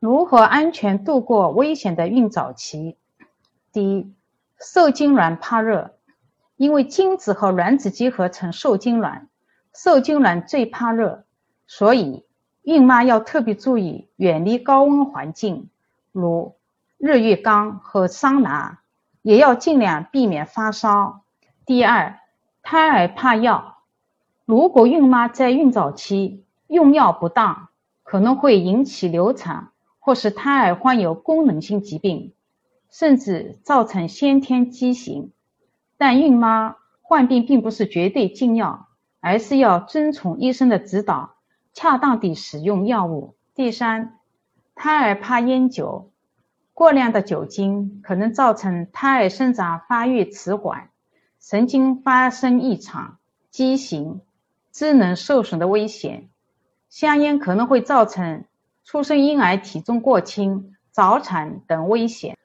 如何安全度过危险的孕早期？第一，受精卵怕热，因为精子和卵子结合成受精卵，受精卵最怕热，所以孕妈要特别注意远离高温环境，如日浴缸和桑拿，也要尽量避免发烧。第二，胎儿怕药。如果孕妈在孕早期用药不当，可能会引起流产，或是胎儿患有功能性疾病，甚至造成先天畸形。但孕妈患病并不是绝对禁药，而是要遵从医生的指导，恰当地使用药物。第三，胎儿怕烟酒，过量的酒精可能造成胎儿生长发育迟缓，神经发生异常，畸形。智能受损的危险，香烟可能会造成出生婴儿体重过轻、早产等危险。